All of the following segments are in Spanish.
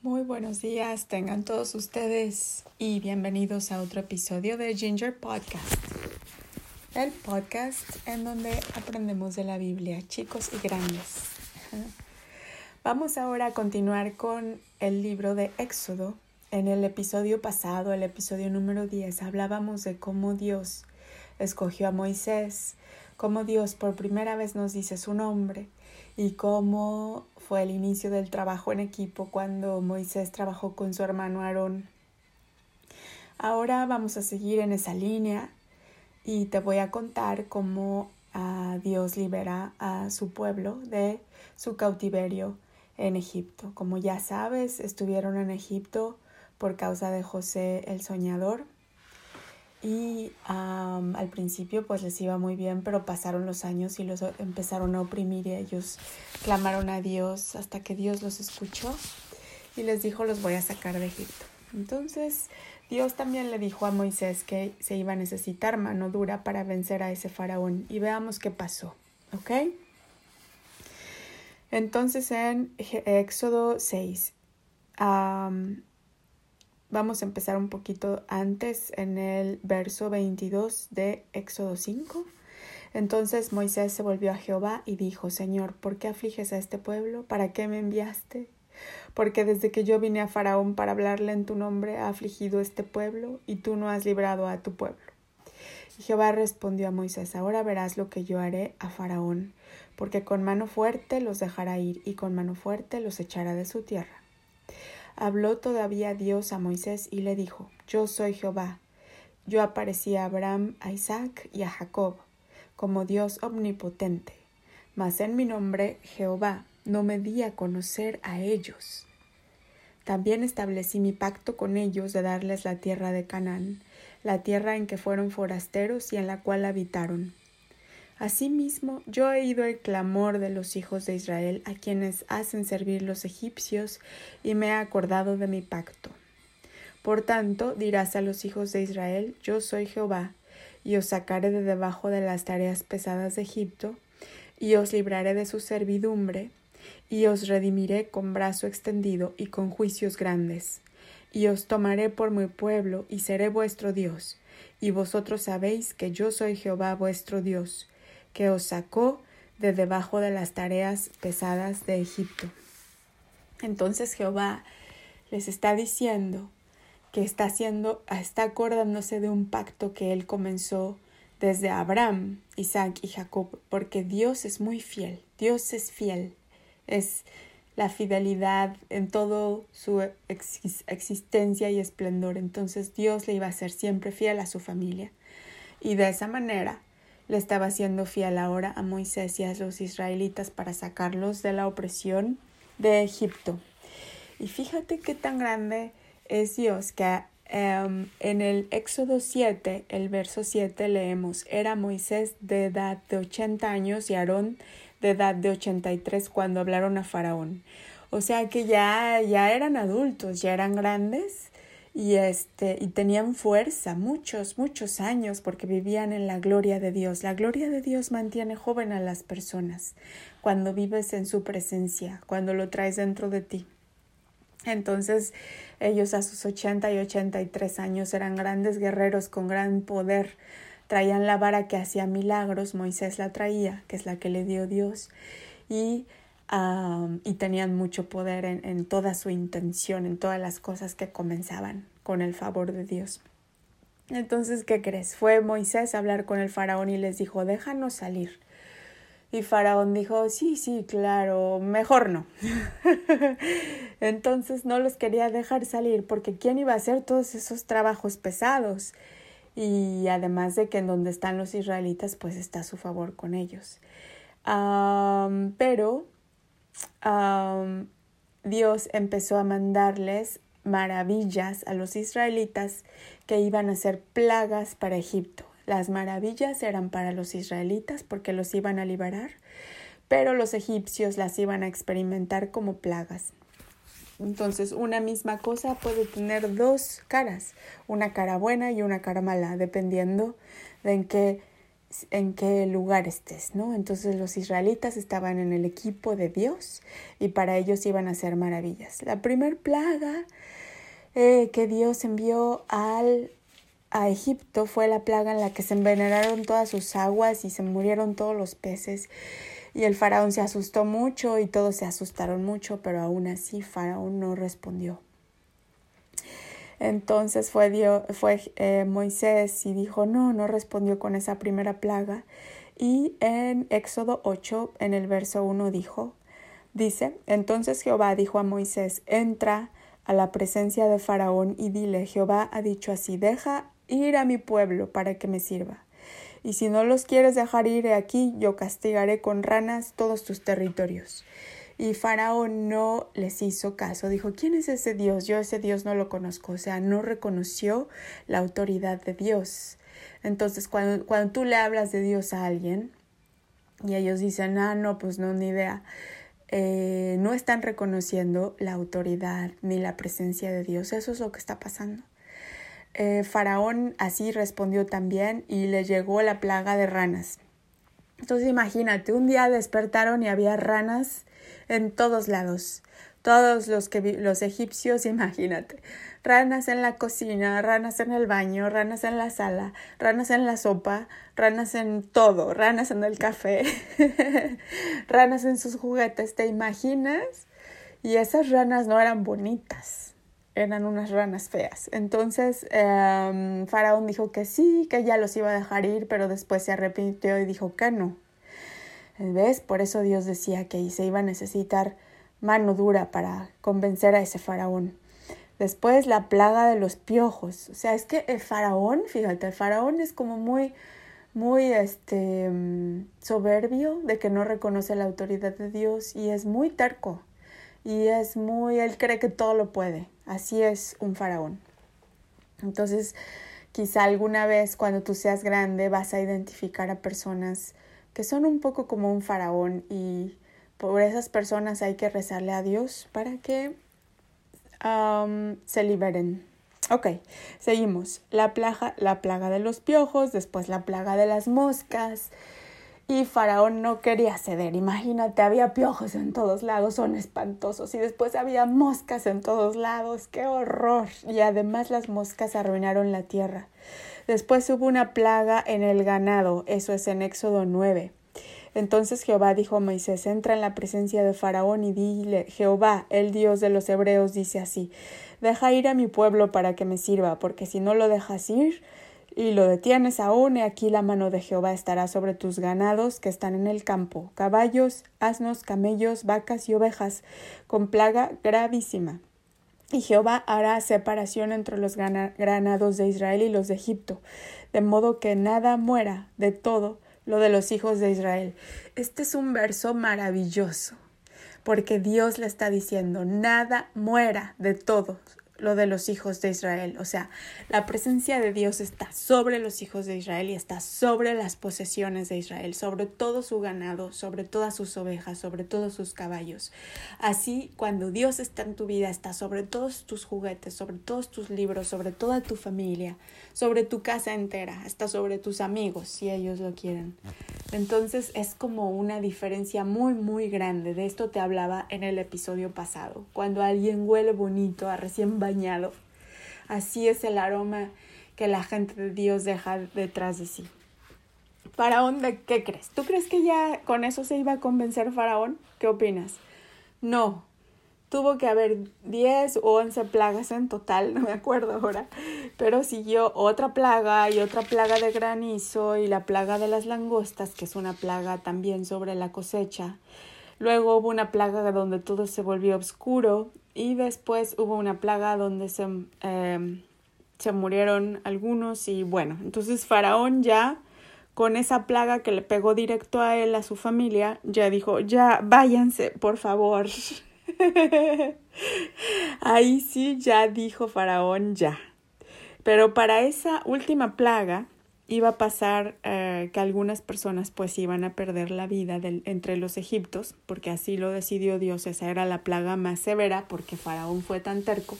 Muy buenos días, tengan todos ustedes y bienvenidos a otro episodio de Ginger Podcast, el podcast en donde aprendemos de la Biblia, chicos y grandes. Vamos ahora a continuar con el libro de Éxodo. En el episodio pasado, el episodio número 10, hablábamos de cómo Dios escogió a Moisés, cómo Dios por primera vez nos dice su nombre y cómo fue el inicio del trabajo en equipo cuando Moisés trabajó con su hermano Aarón. Ahora vamos a seguir en esa línea y te voy a contar cómo ah, Dios libera a su pueblo de su cautiverio en Egipto. Como ya sabes, estuvieron en Egipto por causa de José el soñador y al principio pues les iba muy bien, pero pasaron los años y los empezaron a oprimir y ellos clamaron a Dios hasta que Dios los escuchó y les dijo los voy a sacar de Egipto. Entonces Dios también le dijo a Moisés que se iba a necesitar mano dura para vencer a ese faraón y veamos qué pasó, ¿ok? Entonces en Éxodo 6, Vamos a empezar un poquito antes en el verso 22 de Éxodo 5. Entonces Moisés se volvió a Jehová y dijo, Señor, ¿por qué afliges a este pueblo? ¿Para qué me enviaste? Porque desde que yo vine a Faraón para hablarle en tu nombre, ha afligido este pueblo, y tú no has librado a tu pueblo. Y Jehová respondió a Moisés, ahora verás lo que yo haré a Faraón, porque con mano fuerte los dejará ir, y con mano fuerte los echará de su tierra. Habló todavía Dios a Moisés y le dijo, Yo soy Jehová. Yo aparecí a Abraham, a Isaac y a Jacob, como Dios omnipotente. Mas en mi nombre, Jehová, no me di a conocer a ellos. También establecí mi pacto con ellos de darles la tierra de Canaán, la tierra en que fueron forasteros y en la cual habitaron Asimismo, yo he oído el clamor de los hijos de Israel a quienes hacen servir los egipcios y me he acordado de mi pacto. Por tanto, dirás a los hijos de Israel, yo soy Jehová, y os sacaré de debajo de las tareas pesadas de Egipto, y os libraré de su servidumbre, y os redimiré con brazo extendido y con juicios grandes, y os tomaré por mi pueblo, y seré vuestro Dios, y vosotros sabéis que yo soy Jehová vuestro Dios, que os sacó de debajo de las tareas pesadas de Egipto. Entonces Jehová les está diciendo que está haciendo, está acordándose de un pacto que él comenzó desde Abraham, Isaac y Jacob, porque Dios es muy fiel, Dios es fiel, es la fidelidad en todo su existencia y esplendor. Entonces Dios le iba a ser siempre fiel a su familia. Y de esa manera le estaba siendo fiel ahora a Moisés y a los israelitas para sacarlos de la opresión de Egipto. Y fíjate qué tan grande es Dios que em, en el Éxodo 7, el verso 7 leemos, era Moisés de edad de 80 años y Aarón de edad de 83 cuando hablaron a Faraón. O sea que ya, ya eran adultos, ya eran grandes y este y tenían fuerza muchos muchos años porque vivían en la gloria de Dios. La gloria de Dios mantiene joven a las personas cuando vives en su presencia, cuando lo traes dentro de ti. Entonces ellos a sus 80 y 83 años eran grandes guerreros con gran poder. Traían la vara que hacía milagros, Moisés la traía, que es la que le dio Dios, y y tenían mucho poder en, en toda su intención, en todas las cosas que comenzaban con el favor de Dios. Entonces, ¿qué crees? Fue Moisés a hablar con el faraón y les dijo, déjanos salir. Y Faraón dijo, sí, sí, claro, mejor no. Entonces no los quería dejar salir porque ¿quién iba a hacer todos esos trabajos pesados? Y además de que en donde están los israelitas, pues está a su favor con ellos. pero Dios empezó a mandarles maravillas a los israelitas que iban a ser plagas para Egipto. Las maravillas eran para los israelitas porque los iban a liberar, pero los egipcios las iban a experimentar como plagas. Entonces, una misma cosa puede tener dos caras, una cara buena y una cara mala, dependiendo de en qué en qué lugar estés, ¿no? Entonces los israelitas estaban en el equipo de Dios y para ellos iban a hacer maravillas. La primer plaga eh, que Dios envió al, a Egipto fue la plaga en la que se envenenaron todas sus aguas y se murieron todos los peces. Y el faraón se asustó mucho y todos se asustaron mucho, pero aún así faraón no respondió. Entonces fue, Dios, fue eh, Moisés y dijo, no, no respondió con esa primera plaga. Y en Éxodo 8, en el verso 1 dijo, dice, entonces Jehová dijo a Moisés, entra a la presencia de Faraón y dile, Jehová ha dicho así, deja ir a mi pueblo para que me sirva. Y si no los quieres dejar ir aquí, yo castigaré con ranas todos tus territorios. Y Faraón no les hizo caso. Dijo, ¿quién es ese Dios? Yo ese Dios no lo conozco. O sea, no reconoció la autoridad de Dios. Entonces, cuando, cuando tú le hablas de Dios a alguien y ellos dicen, ah, no, pues no, ni idea, eh, no están reconociendo la autoridad ni la presencia de Dios. Eso es lo que está pasando. Eh, Faraón así respondió también y le llegó la plaga de ranas. Entonces imagínate, un día despertaron y había ranas en todos lados. Todos los que los egipcios, imagínate, ranas en la cocina, ranas en el baño, ranas en la sala, ranas en la sopa, ranas en todo, ranas en el café, ranas en sus juguetes, ¿te imaginas? Y esas ranas no eran bonitas, eran unas ranas feas. Entonces em, Faraón dijo que sí, que ya los iba a dejar ir, pero después se arrepintió y dijo que no, ¿Ves? Por eso Dios decía que se iba a necesitar mano dura para convencer a ese faraón. Después la plaga de los piojos. O sea, es que el faraón, fíjate, el faraón es como muy, muy este, mm, soberbio de que no reconoce la autoridad de Dios y es muy terco. Y es muy, él cree que todo lo puede. Así es un faraón. Entonces, quizá alguna vez cuando tú seas grande vas a identificar a personas que son un poco como un faraón y por esas personas hay que rezarle a Dios para que se liberen. Ok, seguimos. La plaga, la plaga de los piojos, después la plaga de las moscas. Y Faraón no quería ceder. Imagínate, había piojos en todos lados, son espantosos. Y después había moscas en todos lados, qué horror. Y además las moscas arruinaron la tierra. Después hubo una plaga en el ganado, eso es en Éxodo 9. Entonces Jehová dijo a Moisés, entra en la presencia de Faraón y dile, Jehová, el Dios de los hebreos, dice así, deja ir a mi pueblo para que me sirva, porque si no lo dejas ir y lo detienes aún, he aquí la mano de Jehová estará sobre tus ganados que están en el campo, caballos, asnos, camellos, vacas y ovejas, con plaga gravísima. Y Jehová hará separación entre los granados de Israel y los de Egipto, de modo que nada muera de todo lo de los hijos de Israel. Este es un verso maravilloso, porque Dios le está diciendo, nada muera de todos lo de los hijos de Israel. O sea, la presencia de Dios está sobre los hijos de Israel y está sobre las posesiones de Israel, sobre todo su ganado, sobre todas sus ovejas, sobre todos sus caballos. Así, cuando Dios está en tu vida, está sobre todos tus juguetes, sobre todos tus libros, sobre toda tu familia, sobre tu casa entera, está sobre tus amigos, si ellos lo quieren. Entonces es como una diferencia muy, muy grande. De esto te hablaba en el episodio pasado. Cuando alguien huele bonito, a recién bañado, así es el aroma que la gente de Dios deja detrás de sí. Faraón, ¿de qué crees? ¿Tú crees que ya con eso se iba a convencer Faraón? ¿Qué opinas? No, Tuvo que haber 10 o 11 plagas en total, no me acuerdo ahora, pero siguió otra plaga y otra plaga de granizo y la plaga de las langostas, que es una plaga también sobre la cosecha. Luego hubo una plaga donde todo se volvió oscuro y después hubo una plaga donde se, em, se murieron algunos y bueno, entonces Faraón ya con esa plaga que le pegó directo a él, a su familia, ya dijo, ya váyanse, por favor. Ahí sí ya dijo Faraón ya. Pero para esa última plaga iba a pasar eh, que algunas personas pues iban a perder la vida entre los egiptos, porque así lo decidió Dios, esa era la plaga más severa porque Faraón fue tan terco.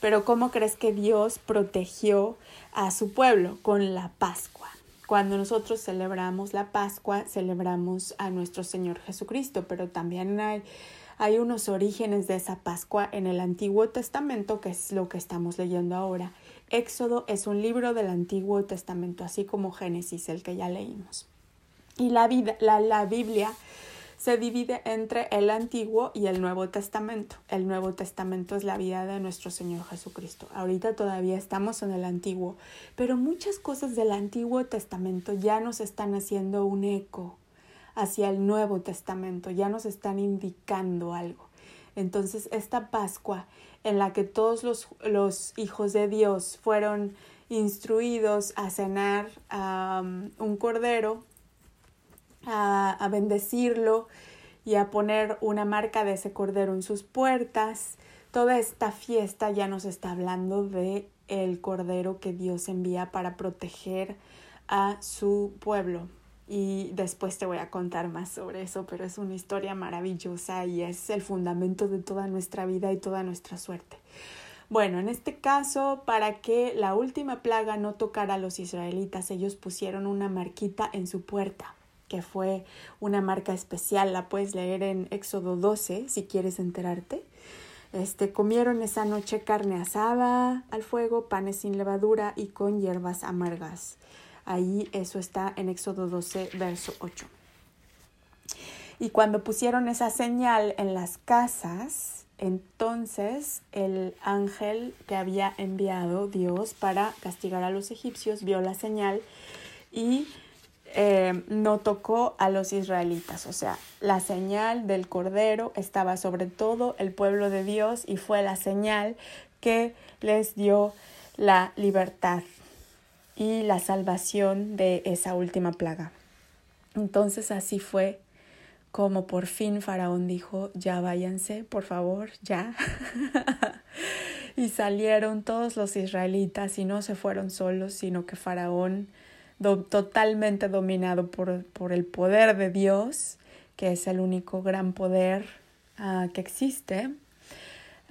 Pero ¿cómo crees que Dios protegió a su pueblo? Con la Pascua. Cuando nosotros celebramos la Pascua, celebramos a nuestro Señor Jesucristo, pero también hay, hay unos orígenes de esa Pascua en el Antiguo Testamento, que es lo que estamos leyendo ahora. Éxodo es un libro del Antiguo Testamento, así como Génesis, el que ya leímos. Y la, la, la Biblia se divide entre el Antiguo y el Nuevo Testamento. El Nuevo Testamento es la vida de nuestro Señor Jesucristo. Ahorita todavía estamos en el Antiguo, pero muchas cosas del Antiguo Testamento ya nos están haciendo un eco hacia el Nuevo Testamento, ya nos están indicando algo. Entonces, esta Pascua en la que todos los, los hijos de Dios fueron instruidos a cenar un cordero a, bendecirlo y a poner una marca de ese cordero en sus puertas. Toda esta fiesta ya nos está hablando de el cordero que Dios envía para proteger a su pueblo. Y después te voy a contar más sobre eso, pero es una historia maravillosa y es el fundamento de toda nuestra vida y toda nuestra suerte. Bueno, en este caso, para que la última plaga no tocara a los israelitas, ellos pusieron una marquita en su puerta que fue una marca especial, la puedes leer en Éxodo 12 si quieres enterarte. Este, comieron esa noche carne asada al fuego, panes sin levadura y con hierbas amargas. Ahí eso está en Éxodo 12, verso 8. Y cuando pusieron esa señal en las casas, entonces el ángel que había enviado Dios para castigar a los egipcios vio la señal y eh, no tocó a los israelitas. O sea, la señal del Cordero estaba sobre todo el pueblo de Dios y fue la señal que les dio la libertad y la salvación de esa última plaga. Entonces así fue como por fin Faraón dijo, ya váyanse, por favor, ya. y salieron todos los israelitas y no se fueron solos, sino que Faraón totalmente dominado por, por, el poder de Dios, que es el único gran poder ah, que existe.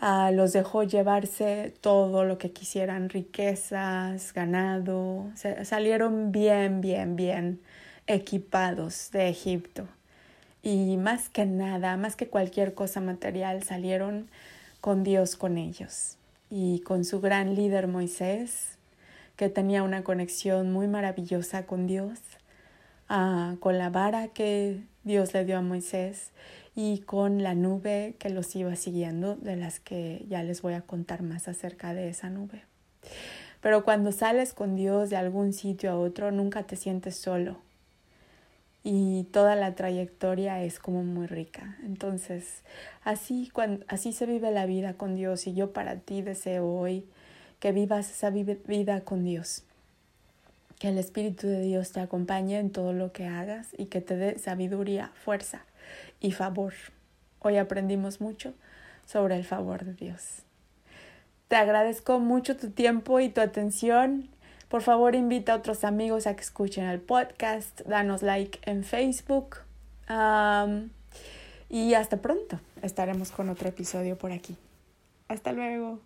Ah, los dejó llevarse todo lo que quisieran, riquezas, ganado, salieron bien, bien, bien equipados de Egipto. Y más que nada, más que cualquier cosa material, salieron con Dios con ellos. Y con su gran líder Moisés, que tenía una conexión muy maravillosa con Dios, ah, con la vara que Dios le dio a Moisés y con la nube que los iba siguiendo, de las que ya les voy a contar más acerca de esa nube. Pero cuando sales con Dios de algún sitio a otro, nunca te sientes solo. Y toda la trayectoria es como muy rica. Entonces, así, así se vive la vida con Dios. Y yo para ti deseo hoy que vivas esa vida con Dios. Que el Espíritu de Dios te acompañe en todo lo que hagas y que te dé sabiduría, fuerza y favor. Hoy aprendimos mucho sobre el favor de Dios. Te agradezco mucho tu tiempo y tu atención. Por favor, invita a otros amigos a que escuchen el podcast. Danos like en Facebook. y hasta pronto. Estaremos con otro episodio por aquí. Hasta luego.